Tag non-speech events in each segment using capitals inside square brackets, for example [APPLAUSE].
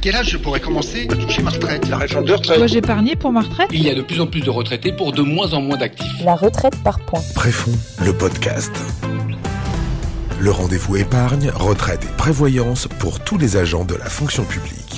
quel âge je pourrais commencer à toucher ma retraite? La réforme de retraite. Dois-je épargner pour ma retraite Il y a de plus en plus de retraités pour de moins en moins d'actifs. La retraite par points. Préfond, le podcast. Le rendez-vous épargne, retraite et prévoyance pour tous les agents de la fonction publique.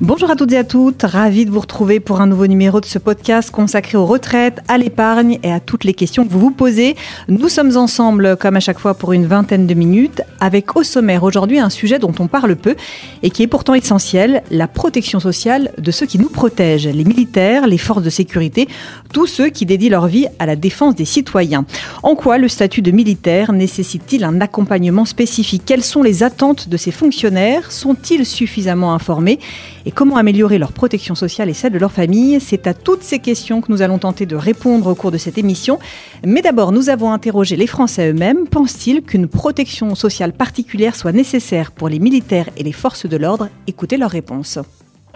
Bonjour à toutes et à toutes, ravi de vous retrouver pour un nouveau numéro de ce podcast consacré aux retraites, à l'épargne et à toutes les questions que vous vous posez. Nous sommes ensemble, comme à chaque fois, pour une vingtaine de minutes, avec au sommaire aujourd'hui un sujet dont on parle peu et qui est pourtant essentiel, la protection sociale de ceux qui nous protègent, les militaires, les forces de sécurité, tous ceux qui dédient leur vie à la défense des citoyens. En quoi le statut de militaire nécessite-t-il un accompagnement spécifique? Quelles sont les attentes de ces fonctionnaires? Sont-ils suffisamment informés? Et comment améliorer leur protection sociale et celle de leur famille C'est à toutes ces questions que nous allons tenter de répondre au cours de cette émission. Mais d'abord, nous avons interrogé les Français eux-mêmes. Pensent-ils qu'une protection sociale particulière soit nécessaire pour les militaires et les forces de l'ordre? Écoutez leurs réponses.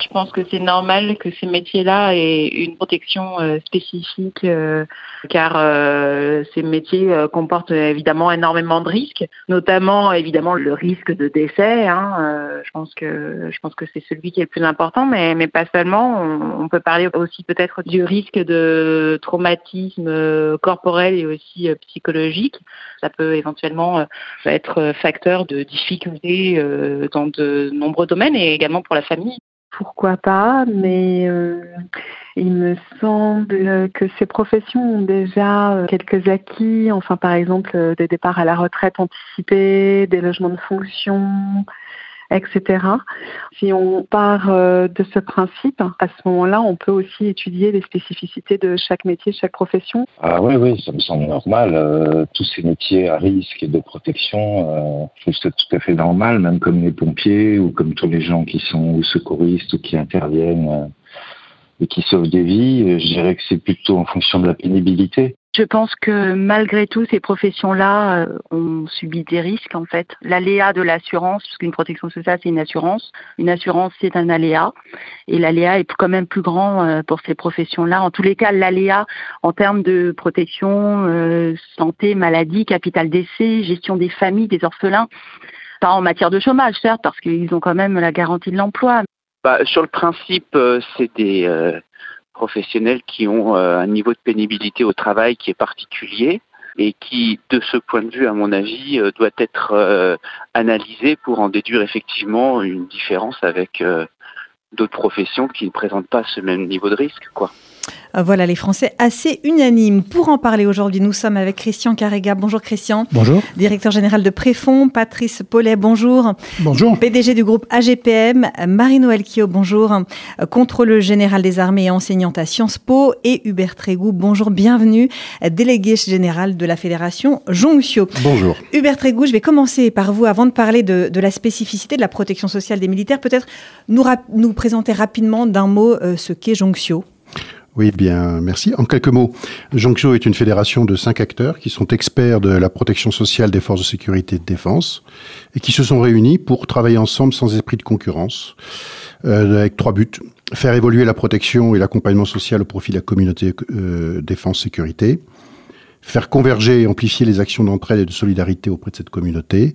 Je pense que c'est normal que ces métiers-là aient une protection euh, spécifique, euh, car euh, ces métiers euh, comportent évidemment énormément de risques, notamment évidemment le risque de décès. Hein, euh, je pense que je pense que c'est celui qui est le plus important, mais mais pas seulement. On, on peut parler aussi peut-être du risque de traumatisme corporel et aussi psychologique. Ça peut éventuellement être facteur de difficultés dans de nombreux domaines et également pour la famille. Pourquoi pas, mais euh, il me semble que ces professions ont déjà euh, quelques acquis, enfin par exemple euh, des départs à la retraite anticipés, des logements de fonction, etc. Si on part euh, de ce principe, à ce moment-là, on peut aussi étudier les spécificités de chaque métier, chaque profession. Ah oui, oui, ça me semble normal. Euh, tous ces métiers à risque et de protection, euh, je trouve ça tout à fait normal, même comme les pompiers ou comme tous les gens qui sont ou secouristes ou qui interviennent et qui sauvent des vies. Je dirais que c'est plutôt en fonction de la pénibilité. Je pense que malgré tout, ces professions-là euh, ont subi des risques en fait. L'aléa de l'assurance, parce qu'une protection sociale c'est une assurance, une assurance c'est un aléa, et l'aléa est quand même plus grand euh, pour ces professions-là. En tous les cas, l'aléa en termes de protection, euh, santé, maladie, capital d'essai, gestion des familles, des orphelins, pas en matière de chômage certes, parce qu'ils ont quand même la garantie de l'emploi, Bah, sur le principe, c'est des professionnels qui ont euh, un niveau de pénibilité au travail qui est particulier et qui, de ce point de vue, à mon avis, euh, doit être euh, analysé pour en déduire effectivement une différence avec d'autres professions qui ne présentent pas ce même niveau de risque. Quoi. Euh, Voilà les Français assez unanimes. Pour en parler aujourd'hui, nous sommes avec Christian Carrega. Bonjour Christian. Bonjour. Directeur général de Préfond. Patrice Paulet, bonjour. Bonjour. PDG du groupe AGPM. Marie-Noël Kio, bonjour. Contrôleur général des armées et enseignante à Sciences Po. Et Hubert Trégou, bonjour, bienvenue. Délégué général de la Fédération Jonction. Bonjour. Hubert Trégou, je vais commencer par vous avant de parler de, de la spécificité de la protection sociale des militaires. Peut-être nous présenter rapidement d'un mot euh, ce qu'est Jonction. Oui, bien, merci. En quelques mots, Jonction est une fédération de cinq acteurs qui sont experts de la protection sociale des forces de sécurité et de défense et qui se sont réunis pour travailler ensemble sans esprit de concurrence, euh, avec trois buts. Faire évoluer la protection et l'accompagnement social au profit de la communauté euh, défense-sécurité. Faire converger et amplifier les actions d'entraide et de solidarité auprès de cette communauté.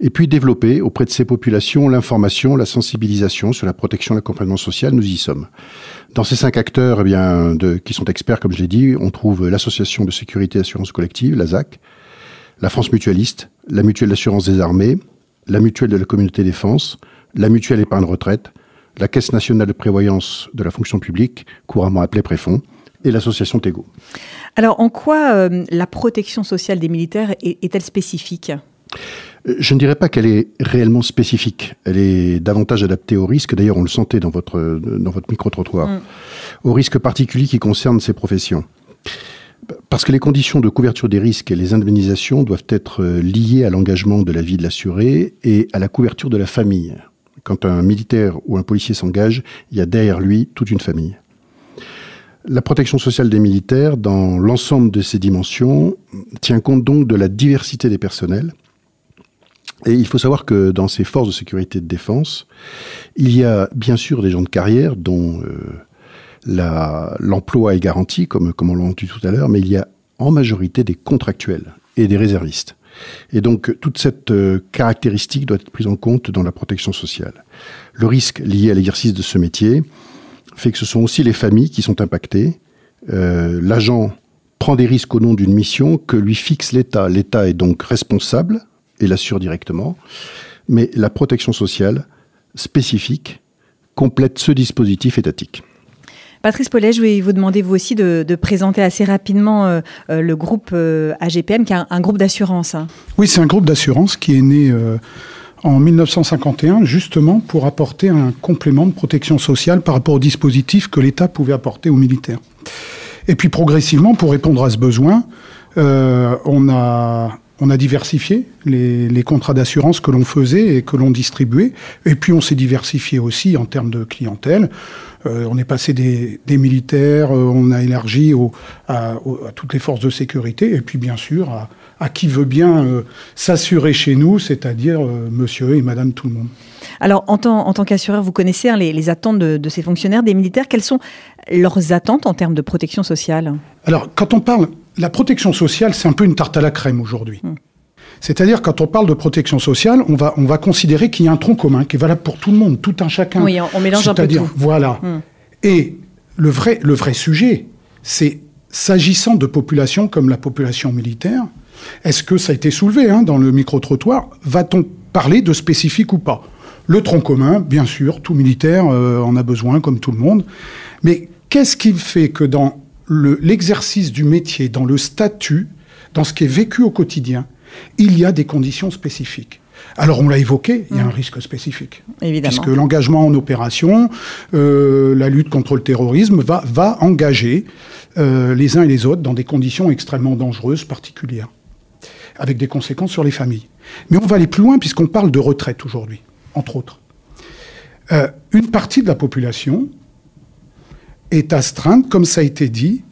Et puis développer auprès de ces populations l'information, la sensibilisation sur la protection et l'accompagnement social. Nous y sommes. Dans ces cinq acteurs eh qui sont experts, comme je l'ai dit, on trouve l'Association de sécurité et assurance collective, la ZAC, la France mutualiste, la mutuelle d'assurance des armées, la mutuelle de la communauté défense, la mutuelle épargne retraite, la Caisse nationale de prévoyance de la fonction publique, couramment appelée Préfond, et l'association Tego. Alors, en quoi euh, la protection sociale des militaires est- est-elle spécifique? Je ne dirais pas qu'elle est réellement spécifique. Elle est davantage adaptée au risque. D'ailleurs, on le sentait dans votre, dans votre micro-trottoir. Mm. Au risque particulier qui concerne ces professions. Parce que les conditions de couverture des risques et les indemnisations doivent être euh, liées à l'engagement de la vie de l'assuré et à la couverture de la famille. Quand un militaire ou un policier s'engage, il y a derrière lui toute une famille. La protection sociale des militaires, dans l'ensemble de ces dimensions, tient compte donc de la diversité des personnels. Et il faut savoir que dans ces forces de sécurité et de défense, il y a bien sûr des gens de carrière dont euh, l'emploi est garanti, comme, comme on l'a entendu tout à l'heure, mais il y a en majorité des contractuels et des réservistes. Et donc, toute cette euh, caractéristique doit être prise en compte dans la protection sociale. Le risque lié à l'exercice de ce métier fait que ce sont aussi les familles qui sont impactées. Euh, L'agent prend des risques au nom d'une mission que lui fixe l'État. L'État est donc responsable et l'assure directement. Mais la protection sociale spécifique complète ce dispositif étatique. Patrice Paulet, je vais vous demander vous aussi de, présenter assez rapidement euh, euh, le groupe euh, AGPM, qui est un, groupe d'assurance. Hein. Oui, c'est un groupe d'assurance qui est né en 1951, justement pour apporter un complément de protection sociale par rapport au dispositif que l'État pouvait apporter aux militaires. Et puis progressivement, pour répondre à ce besoin, on a on a diversifié les, contrats d'assurance que l'on faisait et que l'on distribuait. Et puis on s'est diversifié aussi en termes de clientèle. Euh, on est passé des, militaires, euh, on a élargi à, toutes les forces de sécurité, et puis bien sûr à, qui veut bien euh, s'assurer chez nous, c'est-à-dire monsieur et madame tout le monde. Alors, en tant, qu'assureur, vous connaissez hein, les, attentes de, ces fonctionnaires, des militaires. Quelles sont leurs attentes en termes de protection sociale? Alors, quand on parle, la protection sociale, c'est un peu une tarte à la crème aujourd'hui. Hmm. C'est-à-dire, quand on parle de protection sociale, on va, on va considérer qu'il y a un tronc commun qui est valable pour tout le monde, tout un chacun. Oui, on, mélange un peu tout. Voilà. Hmm. Et le vrai, le vrai sujet, c'est s'agissant de populations comme la population militaire, est-ce que ça a été soulevé hein, dans le micro-trottoir? Va-t-on parler de spécifique ou pas? Le tronc commun, bien sûr, tout militaire euh, en a besoin, comme tout le monde. Mais qu'est-ce qui fait que dans l'exercice du métier, dans le statut, dans ce qui est vécu au quotidien, il y a des conditions spécifiques. Alors on l'a évoqué, il y a un mm. risque spécifique. Évidemment. Puisque l'engagement en opération, euh, la lutte contre le terrorisme va, va engager euh, les uns et les autres dans des conditions extrêmement dangereuses, particulières, avec des conséquences sur les familles. Mais on va aller plus loin puisqu'on parle de retraite aujourd'hui, entre autres. Euh, une partie de la population est astreinte, comme ça a été dit,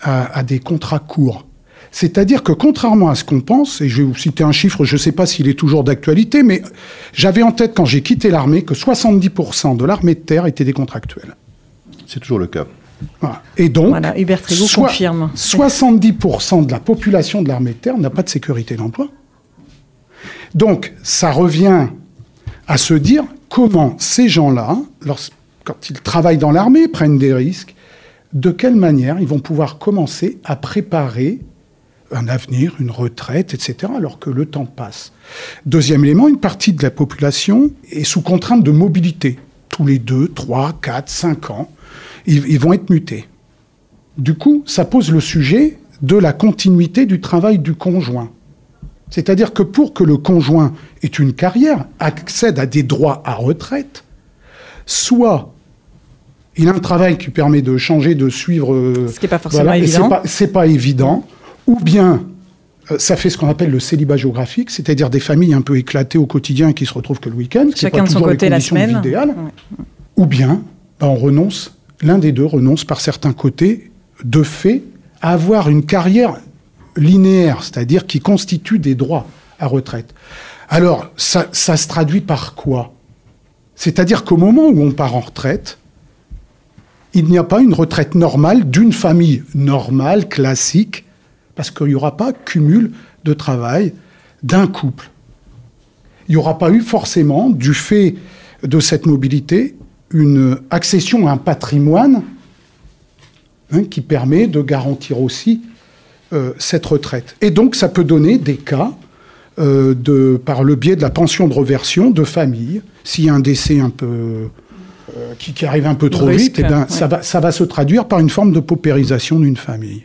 à des contrats courts. C'est-à-dire que contrairement à ce qu'on pense, et je vais vous citer un chiffre, je ne sais pas s'il est toujours d'actualité, mais j'avais en tête quand j'ai quitté l'armée que 70% de l'armée de terre étaient des contractuels. C'est toujours le cas. Et donc, voilà, Hubert confirme. 70% de la population de l'armée de terre n'a pas de sécurité d'emploi. Donc, ça revient à se dire comment ces gens-là, quand ils travaillent dans l'armée, prennent des risques, de quelle manière ils vont pouvoir commencer à préparer un avenir, une retraite, etc., alors que le temps passe. Deuxième élément, une partie de la population est sous contrainte de mobilité. Tous les deux, trois, quatre, cinq ans, ils, vont être mutés. Du coup, ça pose le sujet de la continuité du travail du conjoint. C'est-à-dire que pour que le conjoint ait une carrière, accède à des droits à retraite, soit il a un travail qui permet de changer, de suivre. Ce qui n'est pas forcément évident. C'est pas, pas, évident ou bien euh, ça fait ce qu'on appelle le célibat géographique, c'est-à-dire des familles un peu éclatées au quotidien qui se retrouvent que le week-end. Chacun de son côté la semaine. Ou bien ben, on renonce, l'un des deux renonce par certains côtés, de fait, à avoir une carrière linéaire, c'est-à-dire qui constitue des droits à retraite. Alors, ça, ça se traduit par quoi? C'est-à-dire qu'au moment où on part en retraite, il n'y a pas une retraite normale d'une famille normale, classique, parce qu'il n'y aura pas cumul de travail d'un couple. Il n'y aura pas eu forcément, du fait de cette mobilité, une accession à un patrimoine hein, qui permet de garantir aussi euh, cette retraite. Et donc, ça peut donner des cas euh, de, par le biais de la pension de reversion de famille. S'il y a un décès un peu euh, qui, arrive un peu trop vite, eh ben, ça, va, ça va se traduire par une forme de paupérisation d'une famille.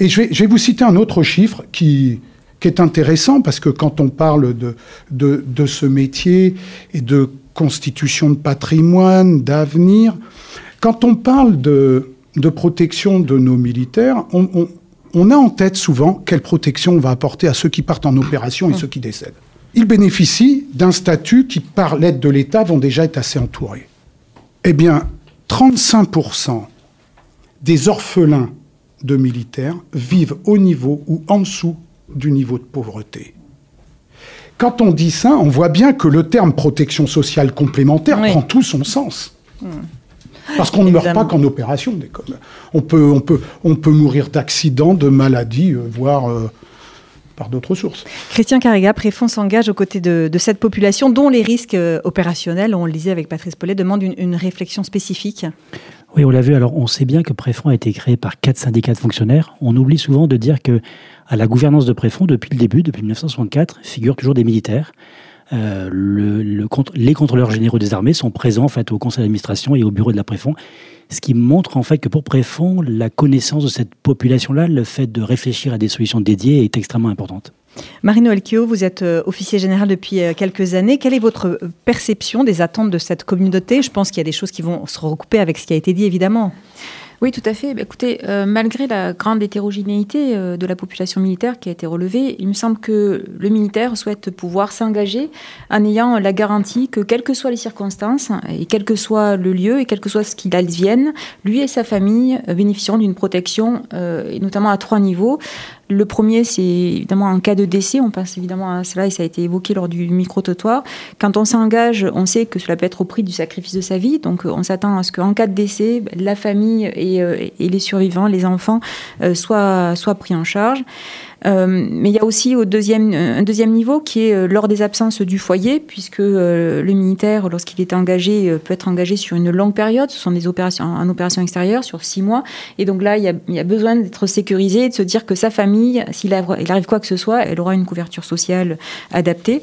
Et je vais, vous citer un autre chiffre qui, est intéressant parce que quand on parle de, de, ce métier et de constitution de patrimoine, d'avenir, quand on parle de, de, protection de nos militaires, on, on, a en tête souvent quelle protection on va apporter à ceux qui partent en opération et ceux qui décèdent. Ils bénéficient d'un statut qui, par l'aide de l'État, vont déjà être assez entourés. Eh bien, 35% des orphelins de militaires vivent au niveau ou en dessous du niveau de pauvreté. Quand on dit ça, on voit bien que le terme protection sociale complémentaire prend tout son sens. Hmm. Parce qu'on ne meurt pas qu'en opération. On peut, on, peut, on peut mourir d'accidents, de maladies, euh, voire euh, par d'autres sources. Christian Carrega, Préfond s'engage aux côtés de, cette population dont les risques euh, opérationnels, on le disait avec Patrice Paulet, demandent une, réflexion spécifique. Oui, on l'a vu. Alors, on sait bien que Préfond a été créé par quatre syndicats de fonctionnaires. On oublie souvent de dire que à la gouvernance de Préfond, depuis le début, depuis 1964, figurent toujours des militaires. Euh, le, les contrôleurs généraux des armées sont présents en fait au conseil d'administration et au bureau de la Préfond, ce qui montre en fait que pour Préfond, la connaissance de cette population-là, le fait de réfléchir à des solutions dédiées est extrêmement importante. Marino Elkio, vous êtes euh, officier général depuis euh, quelques années. Quelle est votre perception des attentes de cette communauté? Je pense qu'il y a des choses qui vont se recouper avec ce qui a été dit, évidemment. Oui, tout à fait. Bah, écoutez, euh, malgré la grande hétérogénéité euh, de la population militaire qui a été relevée, il me semble que le militaire souhaite pouvoir s'engager en ayant la garantie que, quelles que soient les circonstances, et quel que soit le lieu, et quel que soit ce qu'il advienne, lui et sa famille euh, bénéficieront d'une protection, et notamment à trois niveaux. Le premier, c'est évidemment en cas de décès, on pense évidemment à cela et ça a été évoqué lors du micro-trottoir. Quand on s'engage, on sait que cela peut être au prix du sacrifice de sa vie, donc on s'attend à ce qu'en cas de décès, la famille et, euh, les survivants, les enfants, euh, soient, soient pris en charge. Euh, mais il y a aussi au deuxième, un deuxième niveau qui est euh, lors des absences du foyer, puisque euh, le militaire, lorsqu'il est engagé, peut être engagé sur une longue période. Ce sont des opérations en opération extérieure sur six mois. Et donc là, il y a, il y a besoin d'être sécurisé de se dire que sa famille, s'il arrive quoi que ce soit, elle aura une couverture sociale adaptée.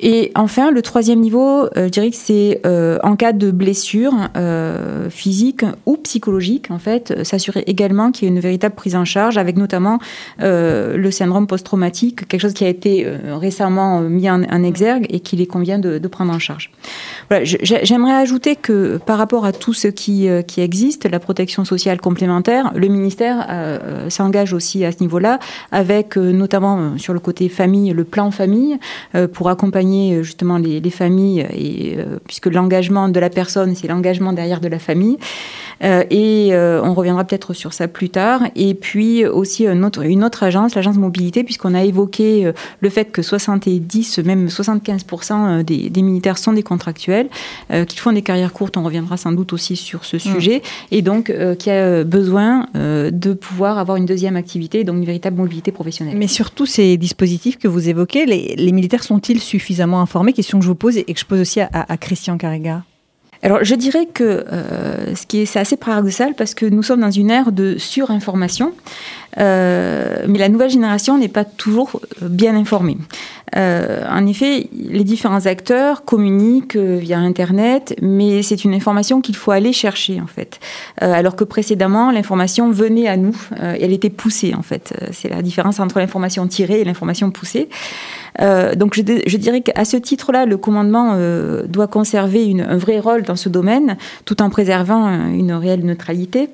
Et enfin, le troisième niveau, euh, je dirais que c'est euh, en cas de blessure euh, physique ou psychologique, en fait, s'assurer également qu'il y ait une véritable prise en charge, avec notamment le syndrome post-traumatique, quelque chose qui a été récemment mis en, exergue et qu'il convient de, de, prendre en charge. Voilà, J'aimerais ajouter que par rapport à tout ce qui, qui existe, la protection sociale complémentaire, le ministère s'engage aussi à ce niveau-là, avec notamment sur le côté famille, le plan famille, pour accompagner euh, justement les, familles, et, euh, puisque l'engagement de la personne, c'est l'engagement derrière de la famille. Euh, et on reviendra peut-être sur ça plus tard. Et puis aussi une autre, une autre agence, l'agence mobilité, puisqu'on a évoqué le fait que 70, même 75% des, des, militaires sont des contractuels, qu'ils font des carrières courtes. On reviendra sans doute aussi sur ce mm. sujet. Et donc, qui a besoin de pouvoir avoir une deuxième activité, donc une véritable mobilité professionnelle. Mais surtout, ces dispositifs que vous évoquez, les, les militaires sont-ils suffisants suffisamment informés Question que je vous pose et que je pose aussi à, Christian Carrega. Alors, je dirais que euh, ce qui est, c'est assez paradoxal parce que nous sommes dans une ère de surinformation, euh, mais la nouvelle génération n'est pas toujours bien informée. Euh, en effet, les différents acteurs communiquent via Internet, mais c'est une information qu'il faut aller chercher en fait. alors que précédemment, l'information venait à nous, elle était poussée en fait. C'est la différence entre l'information tirée et l'information poussée. Euh, donc je, je dirais qu'à ce titre-là, le commandement euh, doit conserver une, un vrai rôle dans ce domaine, tout en préservant une réelle neutralité.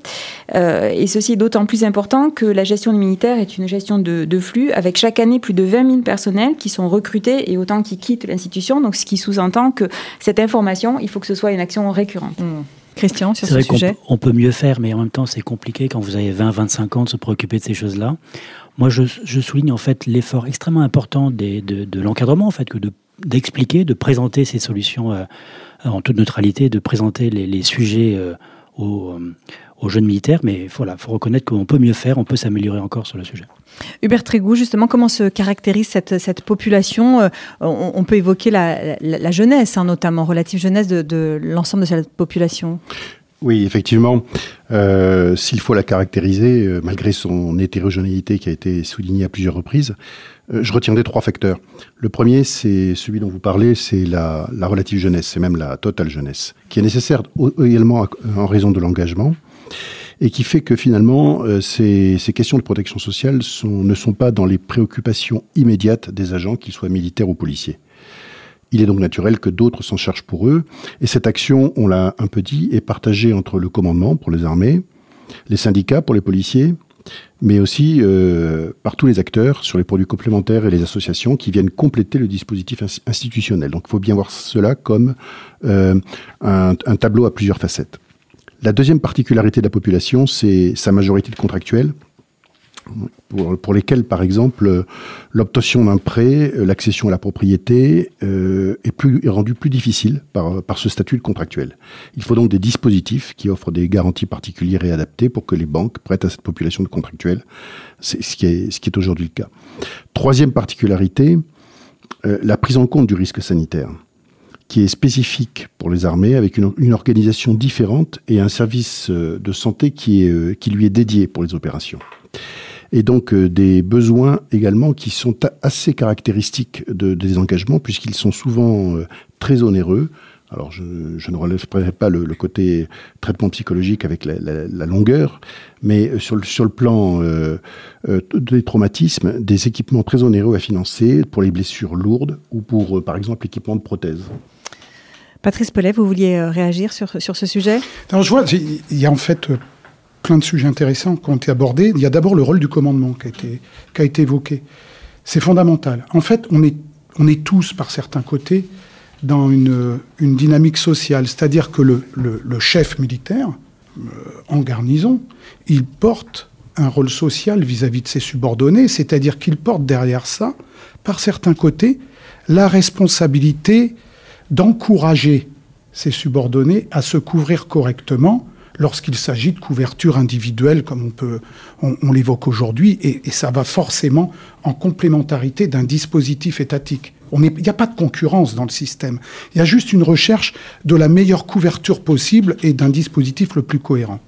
Euh, et ceci est d'autant plus important que la gestion des militaires est une gestion de, de, flux, avec chaque année plus de 20 000 personnels qui sont recrutés et autant qui quittent l'institution. Donc ce qui sous-entend que cette information, il faut que ce soit une action récurrente. Mmh. Christian, sur ce sujet on, peut mieux faire, mais en même temps, c'est compliqué quand vous avez 20-25 ans de se préoccuper de ces choses-là. Moi, je, souligne en fait l'effort extrêmement important de, l'encadrement, en fait, que d'expliquer, de, présenter ces solutions euh, en toute neutralité, de présenter les, sujets euh, aux, euh, aux, jeunes militaires. Mais voilà, il faut reconnaître qu'on peut mieux faire, on peut s'améliorer encore sur le sujet. Hubert Trégou, justement, comment se caractérise cette, population on, peut évoquer la, jeunesse, hein, notamment, relative jeunesse de l'ensemble de cette population? Oui, effectivement, euh, s'il faut la caractériser, euh, malgré son hétérogénéité qui a été soulignée à plusieurs reprises, euh, je retiendrai trois facteurs. Le premier, c'est celui dont vous parlez, c'est la, relative jeunesse, c'est même la totale jeunesse, qui est nécessaire également en raison de l'engagement et qui fait que finalement, ces, questions de protection sociale ne sont pas dans les préoccupations immédiates des agents, qu'ils soient militaires ou policiers. Il est donc naturel que d'autres s'en chargent pour eux. Et cette action, on l'a un peu dit, est partagée entre le commandement pour les armées, les syndicats pour les policiers, mais aussi euh, par tous les acteurs sur les produits complémentaires et les associations qui viennent compléter le dispositif institutionnel. Donc il faut bien voir cela comme euh, un, un tableau à plusieurs facettes. La deuxième particularité de la population, c'est sa majorité de contractuels pour, lesquels, par exemple, l'obtention d'un prêt, l'accession à la propriété euh, est, rendue plus difficile par, ce statut de contractuel. Il faut donc des dispositifs qui offrent des garanties particulières et adaptées pour que les banques prêtent à cette population de contractuels. Ce qui est, aujourd'hui le cas. Troisième particularité, euh, la prise en compte du risque sanitaire qui est spécifique pour les armées, avec une, organisation différente et un service euh, de santé euh, qui lui est dédié pour les opérations et donc euh, des besoins également qui sont assez caractéristiques de, des engagements, puisqu'ils sont souvent euh, très onéreux. Alors, je, je ne relèverai pas le, le, côté traitement psychologique avec la, la, la, longueur, mais sur le, sur le plan euh, euh, des traumatismes, des équipements très onéreux à financer pour les blessures lourdes ou pour, euh, par exemple, l'équipement de prothèses. Patrice Pellet, vous vouliez réagir sur, sur ce sujet? Alors, je vois, il y a en fait plein de sujets intéressants qui ont été abordés. Il y a d'abord le rôle du commandement qui a été, qui a été évoqué. C'est fondamental. En fait, on est, on est tous, par certains côtés, dans une, une dynamique sociale. C'est-à-dire que le, le, chef militaire, euh, en garnison, il porte un rôle social vis-à-vis -vis de ses subordonnés, c'est-à-dire qu'il porte derrière ça, par certains côtés, la responsabilité d'encourager ses subordonnés à se couvrir correctement lorsqu'il s'agit de couverture individuelle, comme on, peut, on, on l'évoque aujourd'hui, et, et, ça va forcément en complémentarité d'un dispositif étatique. Il n'y a pas de concurrence dans le système. Il y a juste une recherche de la meilleure couverture possible et d'un dispositif le plus cohérent.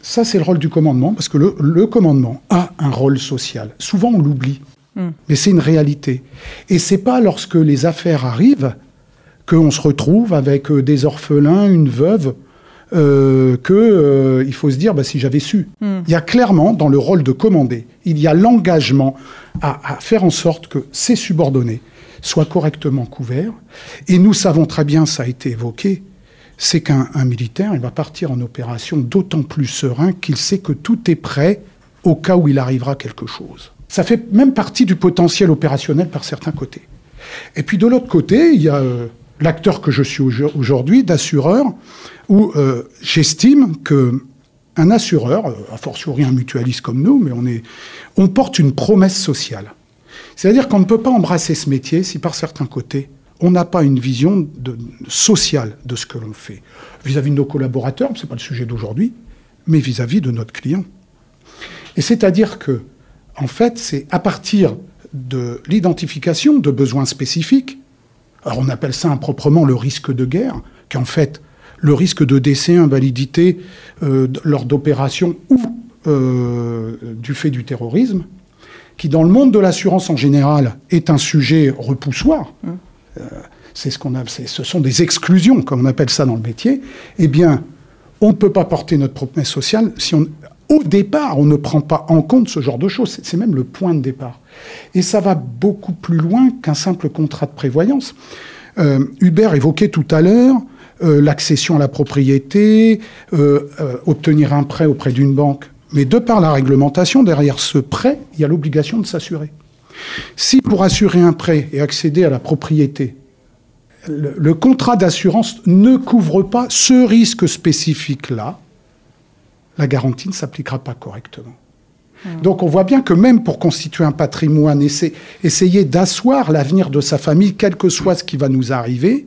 Ça, c'est le rôle du commandement, parce que le, le commandement a un rôle social. Souvent, on l'oublie, mm. mais c'est une réalité. Et c'est pas lorsque les affaires arrivent qu'on se retrouve avec des orphelins, une veuve, euh, que euh, il faut se dire bah, si j'avais su. Mm. Il y a clairement dans le rôle de commander, il y a l'engagement à, à, faire en sorte que ces subordonnés soient correctement couverts. Et nous savons très bien, ça a été évoqué, c'est qu'un militaire, il va partir en opération d'autant plus serein qu'il sait que tout est prêt au cas où il arrivera quelque chose. Ça fait même partie du potentiel opérationnel par certains côtés. Et puis de l'autre côté, il y a euh, l'acteur que je suis aujourd'hui, d'assureur, où euh, j'estime que un assureur, euh, a fortiori un mutualiste comme nous, mais on, porte une promesse sociale. C'est-à-dire qu'on ne peut pas embrasser ce métier si par certains côtés, on n'a pas une vision de, sociale de ce que l'on fait. Vis-à-vis -vis de nos collaborateurs, ce n'est pas le sujet d'aujourd'hui, mais vis-à-vis -vis de notre client. Et c'est-à-dire que, en fait, c'est à partir de l'identification de besoins spécifiques, alors on appelle ça improprement le risque de guerre, qui en fait le risque de décès, invalidité euh, lors d'opérations ou euh, du fait du terrorisme, qui dans le monde de l'assurance en général est un sujet repoussoir. Mmh. Euh, c'est ce qu'on a, ce sont des exclusions, comme on appelle ça dans le métier. Eh bien, on ne peut pas porter notre promesse sociale si on, au départ, on ne prend pas en compte ce genre de choses. C'est même le point de départ. Et ça va beaucoup plus loin qu'un simple contrat de prévoyance. Euh, Hubert évoquait tout à l'heure euh, l'accession à la propriété, euh, obtenir un prêt auprès d'une banque. Mais de par la réglementation, derrière ce prêt, il y a l'obligation de s'assurer. Si pour assurer un prêt et accéder à la propriété, le, le contrat d'assurance ne couvre pas ce risque spécifique-là, la garantie ne s'appliquera pas correctement. Mmh. Donc on voit bien que même pour constituer un patrimoine, essayer, essayer d'asseoir l'avenir de sa famille, quel que soit ce qui va nous arriver,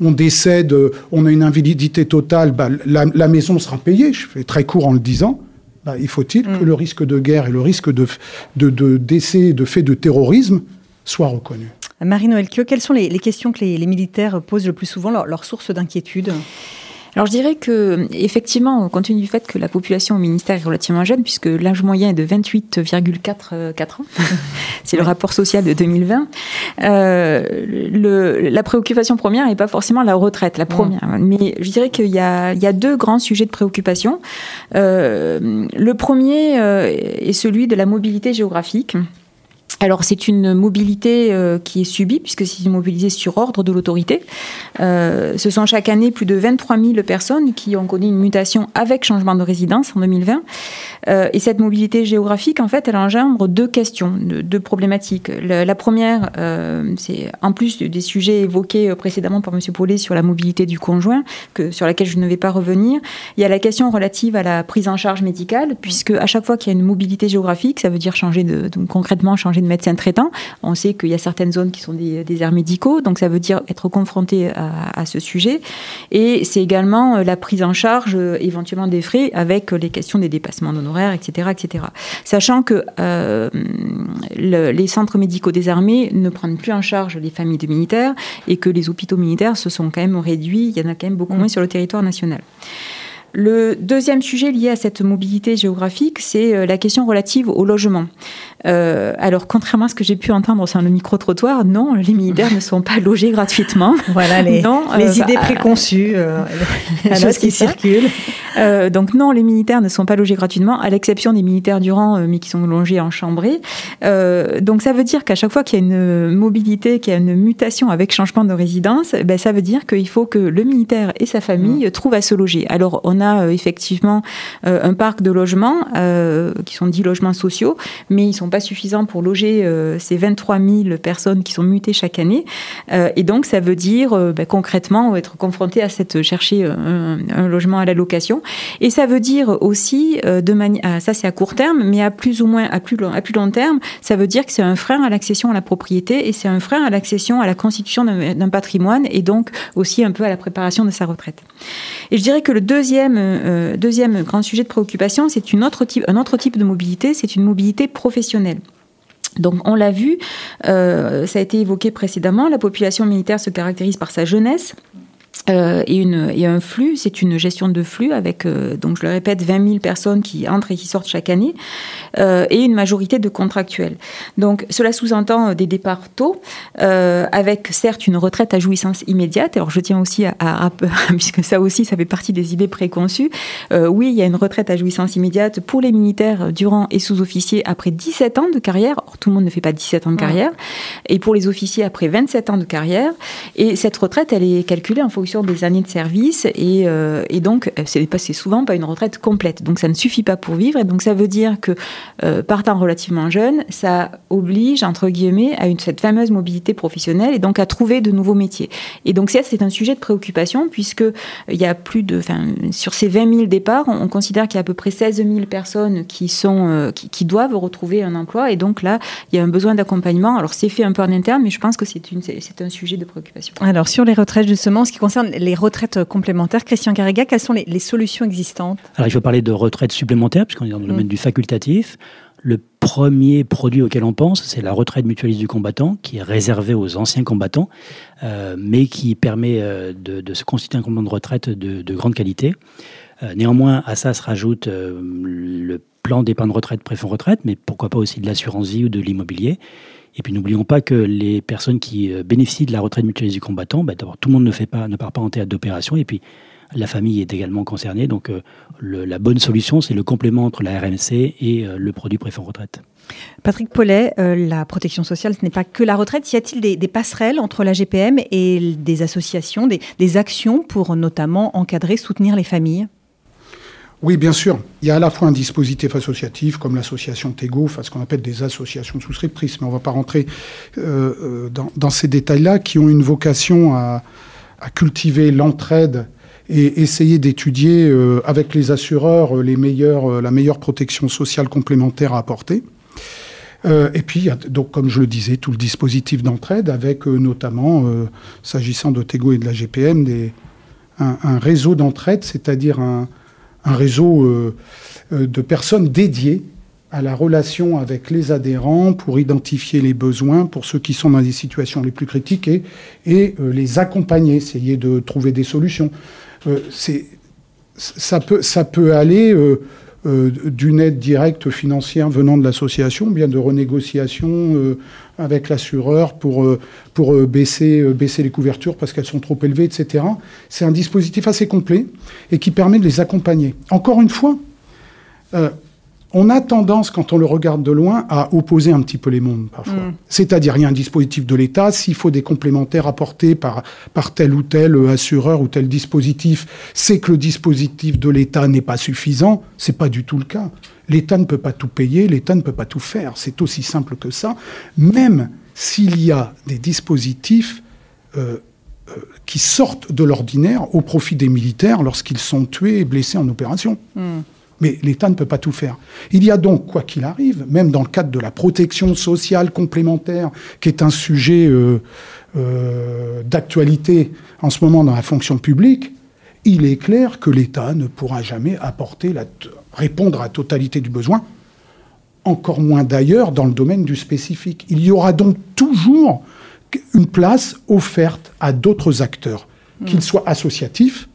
on décède, on a une invalidité totale, bah, la, la, maison sera payée, je fais très court en le disant. Bah, il faut-il mmh. que le risque de guerre et le risque de, de, de décès, de fait de terrorisme soient reconnus? Marie-Noël quelles sont les, les, questions que les, les, militaires posent le plus souvent, leur, leur source d'inquiétude? Alors je dirais que effectivement, compte tenu du fait que la population au ministère est relativement jeune, puisque l'âge moyen est de 28,4 ans, [LAUGHS] c'est le rapport social de 2020, euh, le, la préoccupation première n'est pas forcément la retraite, la première. Mmh. Mais je dirais qu'il y, y a, deux grands sujets de préoccupation. Euh, le premier euh, est celui de la mobilité géographique. Alors c'est une mobilité euh, qui est subie puisque c'est une mobilité sur ordre de l'autorité. Euh, ce sont chaque année plus de 23 000 personnes qui ont connu une mutation avec changement de résidence en 2020. Euh, et cette mobilité géographique, en fait, elle engendre deux questions, deux, problématiques. La, première, c'est en plus des sujets évoqués précédemment par M. Paulet sur la mobilité du conjoint, que, sur laquelle je ne vais pas revenir, il y a la question relative à la prise en charge médicale, puisque à chaque fois qu'il y a une mobilité géographique, ça veut dire changer de, concrètement changer de médecin traitant. On sait qu'il y a certaines zones qui sont des déserts médicaux, donc ça veut dire être confronté à, ce sujet. Et c'est également euh, la prise en charge euh, éventuellement des frais avec les questions des dépassements d'honoraires, etc., etc. Sachant que euh, les centres médicaux des armées ne prennent plus en charge les familles de militaires et que les hôpitaux militaires se sont quand même réduits. Il y en a quand même beaucoup mmh. moins sur le territoire national. Le deuxième sujet lié à cette mobilité géographique, c'est la question relative au logement. Euh, alors, contrairement à ce que j'ai pu entendre sur le micro-trottoir, non, les militaires ne sont pas logés gratuitement. [LAUGHS] Voilà les, non, les euh, idées préconçues, euh, [LAUGHS] les choses qui circulent. donc non, les militaires ne sont pas logés gratuitement, à l'exception des militaires du rang, mais qui sont logés en chambrée. donc ça veut dire qu'à chaque fois qu'il y a une mobilité, qu'il y a une mutation avec changement de résidence, ben, ça veut dire qu'il faut que le militaire et sa famille mmh. trouvent à se loger. Alors on a effectivement un parc de logements qui sont dits logements sociaux, mais ils sont pas suffisants pour loger euh, ces 23 000 personnes qui sont mutées chaque année. Euh, et donc, ça veut dire euh, ben, concrètement être confronté à cette chercher un, logement à la location. Et ça veut dire aussi, de manière, ah, ça c'est à court terme, mais à plus ou moins à plus long, à plus long terme, ça veut dire que c'est un frein à l'accession à la propriété et c'est un frein à l'accession à la constitution d'un patrimoine et donc aussi un peu à la préparation de sa retraite. Et je dirais que le deuxième, deuxième grand sujet de préoccupation, c'est une autre type, un autre type de mobilité, c'est une mobilité professionnelle donc on l'a vu, euh, ça a été évoqué précédemment, la population militaire se caractérise par sa jeunesse, euh, et, une, et un flux, c'est une gestion de flux avec, euh, donc je le répète, 20 000 personnes qui entrent et qui sortent chaque année, euh, et une majorité de contractuels. Donc cela sous-entend des départs tôt, avec certes une retraite à jouissance immédiate. Alors je tiens aussi à, à, [LAUGHS] puisque ça aussi, ça fait partie des idées préconçues. oui, il y a une retraite à jouissance immédiate pour les militaires durant et sous-officiers après 17 ans de carrière. Or, tout le monde ne fait pas 17 ans de carrière. Et pour les officiers après 27 ans de carrière. Et cette retraite, elle est calculée en fonction des années de service et, euh, et donc euh, c'est souvent pas une retraite complète. Donc ça ne suffit pas pour vivre et donc ça veut dire que euh, partant relativement jeune, ça oblige entre guillemets à une cette fameuse mobilité professionnelle et donc à trouver de nouveaux métiers. Et donc c'est un sujet de préoccupation puisque il y a plus de, enfin sur ces 20 000 départs, on, considère qu'il y a à peu près 16 000 personnes qui sont qui, doivent retrouver un emploi et donc là il y a un besoin d'accompagnement. Alors c'est fait un peu en interne, mais je pense que c'est un sujet de préoccupation. Alors sur les retraites justement, ce qui concerne les retraites complémentaires. Christian Carrega, quelles sont les, solutions existantes? Alors, il faut parler de retraites supplémentaires, puisqu'on est dans le domaine mm. du facultatif. Le premier produit auquel on pense, c'est la retraite mutualiste du combattant, qui est réservée aux anciens combattants, euh, mais qui permet euh, de, se constituer un complément de retraite de, grande qualité. Euh, néanmoins, à ça se rajoute plan d'épargne retraite, préfond retraite, mais pourquoi pas aussi de l'assurance vie ou de l'immobilier. Et puis n'oublions pas que les personnes qui euh, bénéficient de la retraite mutualisée du combattant, bah, d'abord tout le monde ne, fait pas, ne part pas en théâtre d'opération, et puis la famille est également concernée. Donc euh, la bonne solution, c'est le complément entre la RMC et euh, le produit préfet retraite. Patrick Paulet, la protection sociale, ce n'est pas que la retraite. Y a-t-il des, passerelles entre la GPM et des associations, des actions pour notamment encadrer, soutenir les familles? Oui, bien sûr. Il y a à la fois un dispositif associatif, comme l'association Tego, ce qu'on appelle des associations souscriptrices, mais on ne va pas rentrer euh, euh, dans, ces détails-là, qui ont une vocation à, cultiver l'entraide et essayer d'étudier euh, avec les assureurs la meilleure protection sociale complémentaire à apporter. et puis, donc, comme je le disais, tout le dispositif d'entraide, avec notamment, s'agissant de Tego et de la GPM, un réseau d'entraide, c'est-à-dire un, un réseau euh, euh, de personnes dédiées à la relation avec les adhérents pour identifier les besoins pour ceux qui sont dans des situations les plus critiques et, euh, les accompagner, essayer de trouver des solutions. ça, peut, ça peut aller d'une aide directe financière venant de l'association, bien de renégociation euh, avec l'assureur pour, euh, pour baisser, baisser les couvertures parce qu'elles sont trop élevées, etc. C'est un dispositif assez complet et qui permet de les accompagner. Encore une fois, on a tendance, quand on le regarde de loin, à opposer un petit peu les mondes parfois. Mm. C'est-à-dire, il y a un dispositif de l'État, s'il faut des complémentaires apportés par, par tel ou tel euh, assureur ou tel dispositif, c'est que le dispositif de l'État n'est pas suffisant. C'est pas du tout le cas. L'État ne peut pas tout payer, l'État ne peut pas tout faire. C'est aussi simple que ça. Même s'il y a des dispositifs euh, euh, qui sortent de l'ordinaire au profit des militaires lorsqu'ils sont tués et blessés en opération. Hmm. Mais l'État ne peut pas tout faire. Il y a donc, quoi qu'il arrive, même dans le cadre de la protection sociale complémentaire, qui est un sujet euh, euh, d'actualité en ce moment dans la fonction publique, il est clair que l'État ne pourra jamais apporter la t- répondre à la totalité du besoin, encore moins d'ailleurs dans le domaine du spécifique. Il y aura donc toujours une place offerte à d'autres acteurs, qu'ils soient associatifs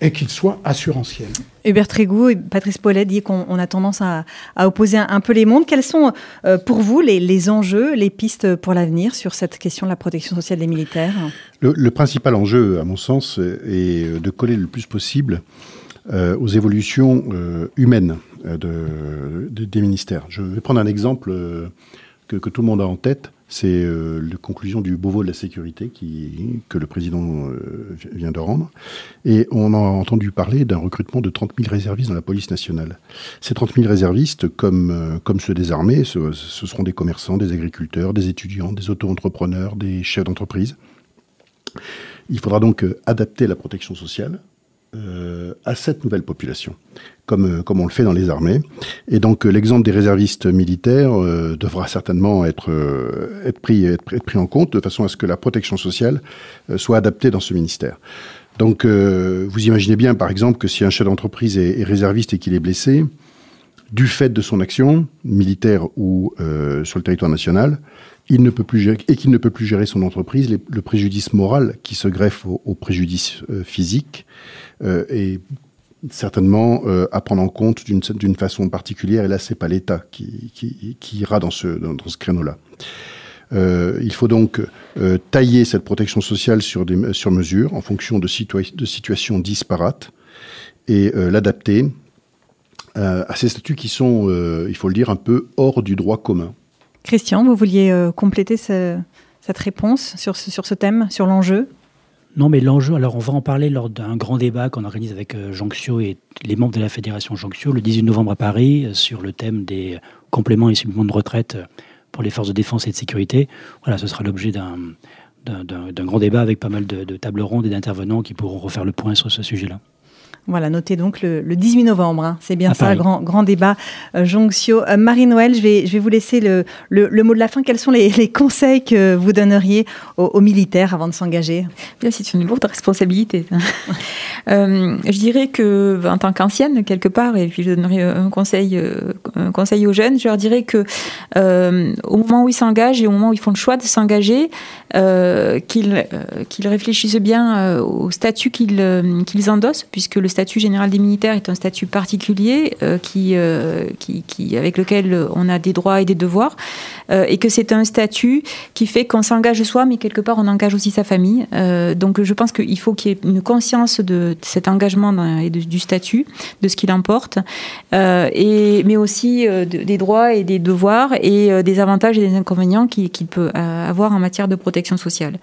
et qu'ils soient assurantiels. Hubert Trégou et Patrice Paulet dit qu'on on a tendance à, à opposer un, un peu les mondes. Quels sont euh, pour vous les, les enjeux, les pistes pour l'avenir sur cette question de la protection sociale des militaires? Le, le principal enjeu, à mon sens, est de coller le plus possible euh, aux évolutions euh, humaines de, de- des ministères. Je vais prendre un exemple euh, que, que tout le monde a en tête. C'est euh, la conclusion du Beauvau de la sécurité que le président euh, vi- vient de rendre. Et on a entendu parler d'un recrutement de 30 000 réservistes dans la police nationale. Ces 30 000 réservistes, comme, euh, comme ceux des armées, ce, ce seront des commerçants, des agriculteurs, des étudiants, des auto-entrepreneurs, des chefs d'entreprise. Il faudra donc adapter la protection sociale euh, à cette nouvelle population, comme, euh, comme on le fait dans les armées. Et donc euh, l'exemple des réservistes militaires euh, devra certainement être, euh, être, pris, être, être pris en compte de façon à ce que la protection sociale euh, soit adaptée dans ce ministère. Donc vous imaginez bien par exemple que si un chef d'entreprise est, est réserviste et qu'il est blessé, du fait de son action, militaire ou euh, sur le territoire national, il ne peut plus et qu'il ne peut plus gérer son entreprise, le préjudice moral qui se greffe au, préjudice euh, physique euh, est certainement à prendre en compte d'une façon particulière. Et là, c'est pas l'État qui, ira dans ce, créneau-là. Il faut donc tailler cette protection sociale sur, mesure en fonction de, situa- de situations disparates et l'adapter à ces statuts qui sont, euh, il faut le dire, un peu hors du droit commun. Christian, vous vouliez euh, compléter ce- cette réponse sur ce, sur ce thème, sur l'enjeu? Non, mais l'enjeu, alors on va en parler lors d'un grand débat qu'on organise avec euh, Jonction et les membres de la fédération Jonction le 18 novembre à Paris euh, sur le thème des compléments et suppléments de retraite euh, pour les forces de défense et de sécurité. Voilà, ce sera l'objet d'un d'un- d'un d'un grand débat avec pas mal de, de tables rondes et d'intervenants qui pourront refaire le point sur ce sujet-là. Voilà, notez donc le, le 18 novembre. hein. C'est bien À ça, Paris. grand, grand débat euh, Jonction. Euh, Marie-Noël, je vais, je vais vous laisser le, le- le mot de la fin. Quels sont les, les conseils que vous donneriez aux, aux militaires avant de s'engager? Bien, c'est une lourde responsabilité. [LAUGHS] Euh, je dirais que, en tant qu'ancienne, quelque part, et puis je donnerais un conseil, euh, un conseil aux jeunes, je leur dirais que euh, au moment où ils s'engagent et au moment où ils font le choix de s'engager, euh, qu'ils euh, qu'ils réfléchissent bien euh, au statut qu'ils euh, qu'ils endossent, puisque le statut général des militaires est un statut particulier euh, euh, qui, avec lequel on a des droits et des devoirs, euh, et que c'est un statut qui fait qu'on s'engage soi, mais quelque part on engage aussi sa famille. Euh, donc je pense qu'il faut qu'il y ait une conscience de cet engagement et du statut, de ce qu'il emporte, euh, mais aussi euh, de- des droits et des devoirs et euh, des avantages et des inconvénients qu'il peut euh, avoir en matière de protection sociale.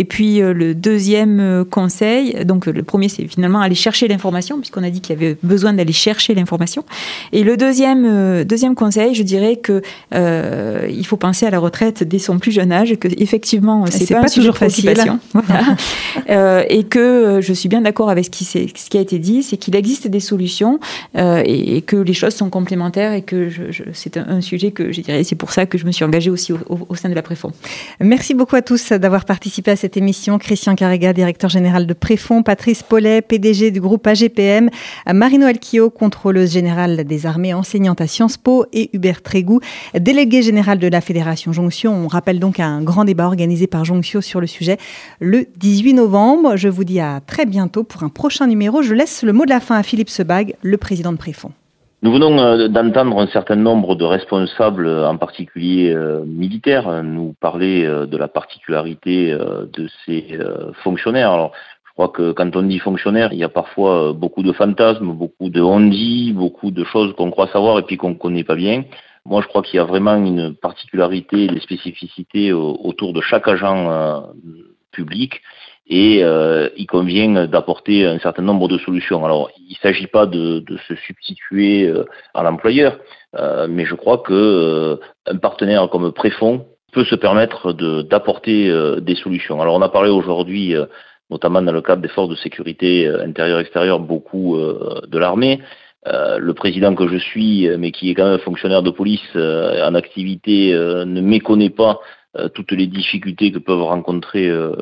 Et puis euh, le deuxième euh, conseil, donc le premier c'est finalement aller chercher l'information, puisqu'on a dit qu'il y avait besoin d'aller chercher l'information. Et le deuxième, euh, deuxième conseil, je dirais que euh, il faut penser à la retraite dès son plus jeune âge, que effectivement c'est pas, pas toujours facile. préoccupation. Voilà. [LAUGHS] Euh, et que je suis bien d'accord avec ce qui, s'est- ce qui a été dit, c'est qu'il existe des solutions et, et que les choses sont complémentaires et que je, je- c'est un, un sujet que je dirais, c'est pour ça que je me suis engagée aussi au, au- au sein de la Préfond. Merci beaucoup à tous d'avoir participé à cette émission. Christian Carrega, directeur général de Préfond, Patrice Paulet, PDG du groupe AGPM, Marie-Noël Quillot, contrôleuse générale des armées, enseignante à Sciences Po, et Hubert Trégou, délégué général de la Fédération Jonction. On rappelle donc un grand débat organisé par Jonction sur le sujet le 18 novembre. Je vous dis à très bientôt pour un prochain numéro. Je laisse le mot de la fin à Philippe Sebag, le président de Préfond. Nous venons euh, d'entendre un certain nombre de responsables, en particulier euh, militaires, nous parler euh, de la particularité de ces fonctionnaires. Alors, crois que quand on dit fonctionnaire, il y a parfois beaucoup de fantasmes, beaucoup de on-dit, beaucoup de choses qu'on croit savoir et puis qu'on ne connaît pas bien. Moi, je crois qu'il y a vraiment une particularité, des spécificités autour de chaque agent public et euh, il convient d'apporter un certain nombre de solutions. Alors, il ne s'agit pas de, se substituer euh, à l'employeur, euh, mais je crois que un partenaire comme Préfond peut se permettre d'apporter des solutions. Alors, on a parlé aujourd'hui, notamment dans le cadre des forces de sécurité intérieure-extérieure, beaucoup de l'armée. le président que je suis, mais qui est quand même fonctionnaire de police en activité, ne méconnaît pas euh, toutes les difficultés que peuvent rencontrer euh,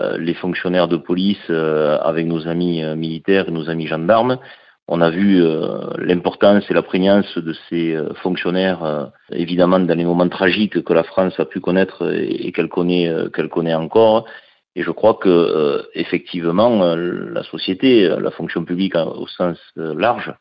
euh, les fonctionnaires de police avec nos amis militaires et nos amis gendarmes. On a vu l'importance et la prégnance de ces fonctionnaires, évidemment dans les moments tragiques que la France a pu connaître et, qu'elle connaît, qu'elle connaît encore. Et je crois que effectivement, la société, la fonction publique au sens large,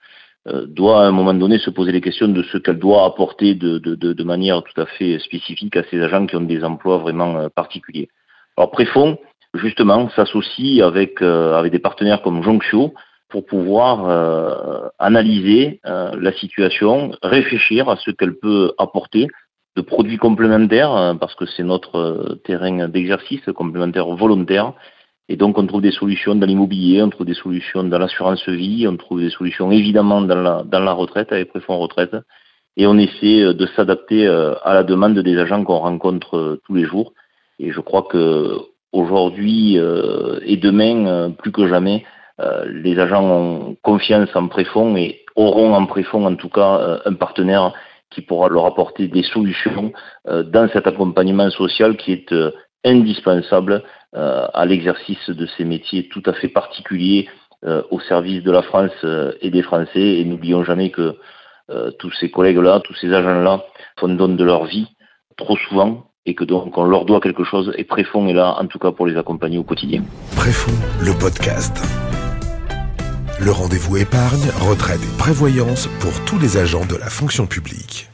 euh, doit à un moment donné se poser les questions de ce qu'elle doit apporter de, de, de, manière tout à fait spécifique à ces agents qui ont des emplois vraiment euh, particuliers. Alors Préfond, justement, s'associe avec, euh, avec des partenaires comme Jonction pour pouvoir analyser la situation, réfléchir à ce qu'elle peut apporter de produits complémentaires, parce que c'est notre terrain d'exercice complémentaire volontaire, et donc, on trouve des solutions dans l'immobilier, on trouve des solutions dans l'assurance vie, on trouve des solutions évidemment dans la, dans la retraite, avec préfonds retraite. Et on essaie euh, de s'adapter euh, à la demande des agents qu'on rencontre euh, tous les jours. Et je crois que aujourd'hui et demain, plus que jamais, les agents ont confiance en préfonds et auront en préfonds en tout cas un partenaire qui pourra leur apporter des solutions dans cet accompagnement social qui est indispensable euh, à l'exercice de ces métiers tout à fait particuliers euh, au service de la France euh, et des Français. Et n'oublions jamais que tous ces collègues-là, tous ces agents-là font don de leur vie trop souvent et que donc on leur doit quelque chose et Préfond est là en tout cas pour les accompagner au quotidien. Préfond, le podcast. Le rendez-vous épargne, retraite et prévoyance pour tous les agents de la fonction publique.